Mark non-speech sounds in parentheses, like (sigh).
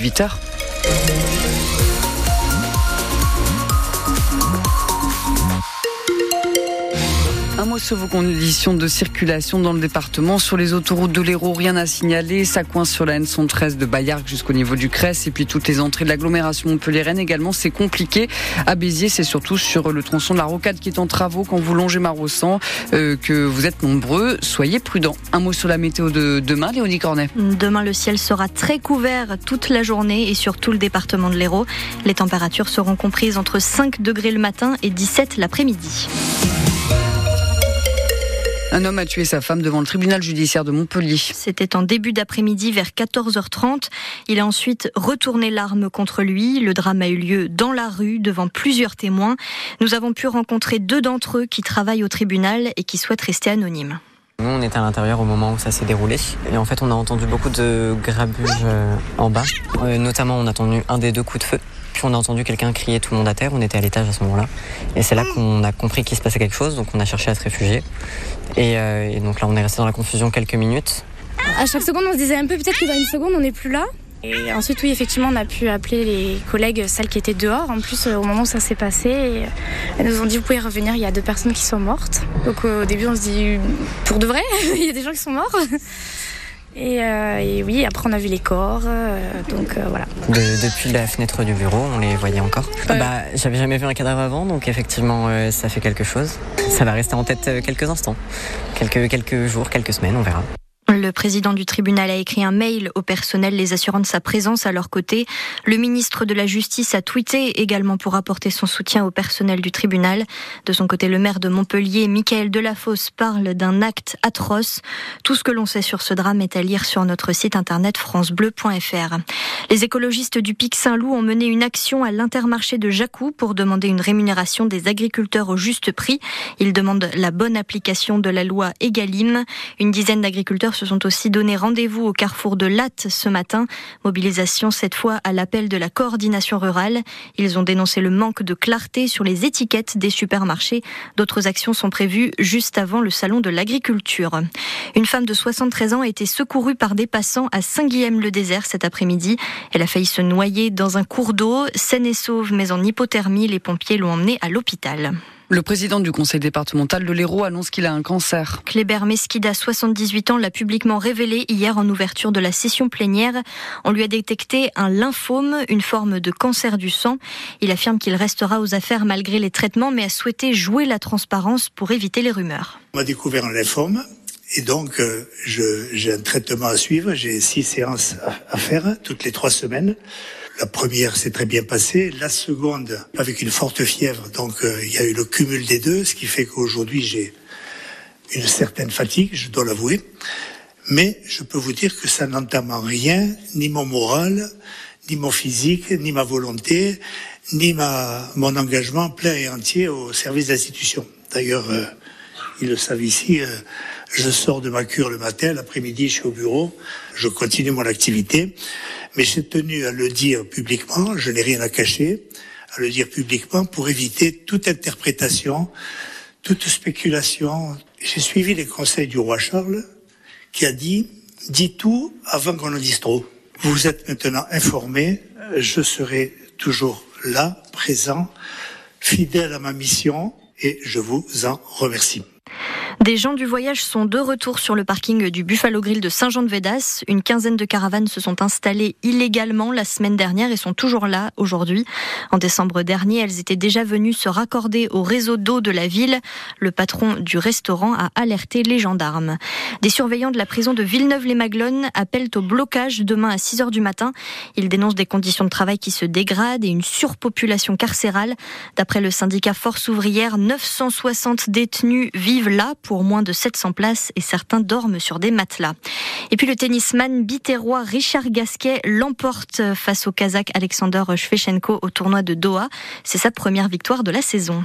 18h. Mot sur vos conditions de circulation dans le département. Sur les autoroutes de l'Hérault, rien à signaler. Ça coince sur la N113 de Bayargues jusqu'au niveau du Cresse. Et puis toutes les entrées de l'agglomération Montpellier-Rennes également, c'est compliqué. À Béziers, c'est surtout sur le tronçon de la Rocade qui est en travaux quand vous longez Marossan, euh, que vous êtes nombreux. Soyez prudents. Un mot sur la météo de demain, Léonie Cornet. Demain, le ciel sera très couvert toute la journée et sur tout le département de l'Hérault. Les températures seront comprises entre 5 degrés le matin et 17 l'après-midi. Un homme a tué sa femme devant le tribunal judiciaire de Montpellier. C'était en début d'après-midi vers 14h30. Il a ensuite retourné l'arme contre lui. Le drame a eu lieu dans la rue devant plusieurs témoins. Nous avons pu rencontrer deux d'entre eux qui travaillent au tribunal et qui souhaitent rester anonymes. Nous, on était à l'intérieur au moment où ça s'est déroulé. Et en fait, on a entendu beaucoup de grabuge euh, en bas. Euh, notamment, on a entendu un des deux coups de feu. Puis on a entendu quelqu'un crier tout le monde à terre. On était à l'étage à ce moment-là. Et c'est là qu'on a compris qu'il se passait quelque chose. Donc on a cherché à se réfugier. Et, euh, et donc là, on est resté dans la confusion quelques minutes. À chaque seconde, on se disait un peu peut-être que dans une seconde, on n'est plus là. Et ensuite, oui, effectivement, on a pu appeler les collègues, celles qui étaient dehors. En plus, au moment où ça s'est passé, et elles nous ont dit vous pouvez revenir. Il y a deux personnes qui sont mortes. Donc au début, on se dit pour de vrai, (laughs) il y a des gens qui sont morts. Et, euh, et, oui, après on a vu les corps, euh, donc euh, voilà. De, depuis la fenêtre du bureau, on les voyait encore? Ouais. Bah, j'avais jamais vu un cadavre avant, donc effectivement, euh, ça fait quelque chose. Ça va rester en tête quelques instants, quelques quelques jours, quelques semaines, on verra. Le président du tribunal a écrit un mail au personnel les assurant de sa présence à leur côté. Le ministre de la Justice a tweeté également pour apporter son soutien au personnel du tribunal. De son côté, le maire de Montpellier, Michael Delafosse, parle d'un acte atroce. Tout ce que l'on sait sur ce drame est à lire sur notre site internet francebleu.fr. Les écologistes du Pic Saint-Loup ont mené une action à l'intermarché de Jacou pour demander une rémunération des agriculteurs au juste prix. Ils demandent la bonne application de la loi Egalim. Une dizaine d'agriculteurs se sont aussi donné rendez-vous au carrefour de Latte ce matin. Mobilisation cette fois à l'appel de la coordination rurale. Ils ont dénoncé le manque de clarté sur les étiquettes des supermarchés. D'autres actions sont prévues juste avant le salon de l'agriculture. Une femme de 73 ans a été secourue par des passants à Saint-Guilhem-le-Désert cet après-midi. Elle a failli se noyer dans un cours d'eau. Saine et sauve, mais en hypothermie, les pompiers l'ont emmenée à l'hôpital. Le président du conseil départemental de l'Hérault annonce qu'il a un cancer. Kléber Mesquida, 78 ans, l'a publiquement révélé hier en ouverture de la session plénière. On lui a détecté un lymphome, une forme de cancer du sang. Il affirme qu'il restera aux affaires malgré les traitements, mais a souhaité jouer la transparence pour éviter les rumeurs. On m'a découvert un lymphome. Et donc, euh, j'ai un traitement à suivre. J'ai six séances à, à faire toutes les trois semaines. La première s'est très bien passée, la seconde avec une forte fièvre, donc euh, il y a eu le cumul des deux, ce qui fait qu'aujourd'hui j'ai une certaine fatigue, je dois l'avouer. Mais je peux vous dire que ça n'entame en rien, ni mon moral, ni mon physique, ni ma volonté, ni ma, mon engagement plein et entier au service de l'institution. D'ailleurs, euh, ils le savent ici, euh, je sors de ma cure le matin, l'après-midi je suis au bureau, je continue mon activité, mais j'ai tenu à le dire publiquement, je n'ai rien à cacher, à le dire publiquement pour éviter toute interprétation, toute spéculation. J'ai suivi les conseils du roi Charles qui a dit, dis tout avant qu'on en dise trop. Vous êtes maintenant informés, je serai toujours là, présent, fidèle à ma mission et je vous en remercie. Des gens du voyage sont de retour sur le parking du Buffalo Grill de Saint-Jean-de-Védas. Une quinzaine de caravanes se sont installées illégalement la semaine dernière et sont toujours là aujourd'hui. En décembre dernier, elles étaient déjà venues se raccorder au réseau d'eau de la ville. Le patron du restaurant a alerté les gendarmes. Des surveillants de la prison de Villeneuve-les-Maglones appellent au blocage demain à 6 heures du matin. Ils dénoncent des conditions de travail qui se dégradent et une surpopulation carcérale. D'après le syndicat Force ouvrière, 960 détenus vivent là pour moins de 700 places et certains dorment sur des matelas. Et puis le tennisman bitérois Richard Gasquet l'emporte face au Kazakh Alexander Shvechenko au tournoi de Doha. C'est sa première victoire de la saison.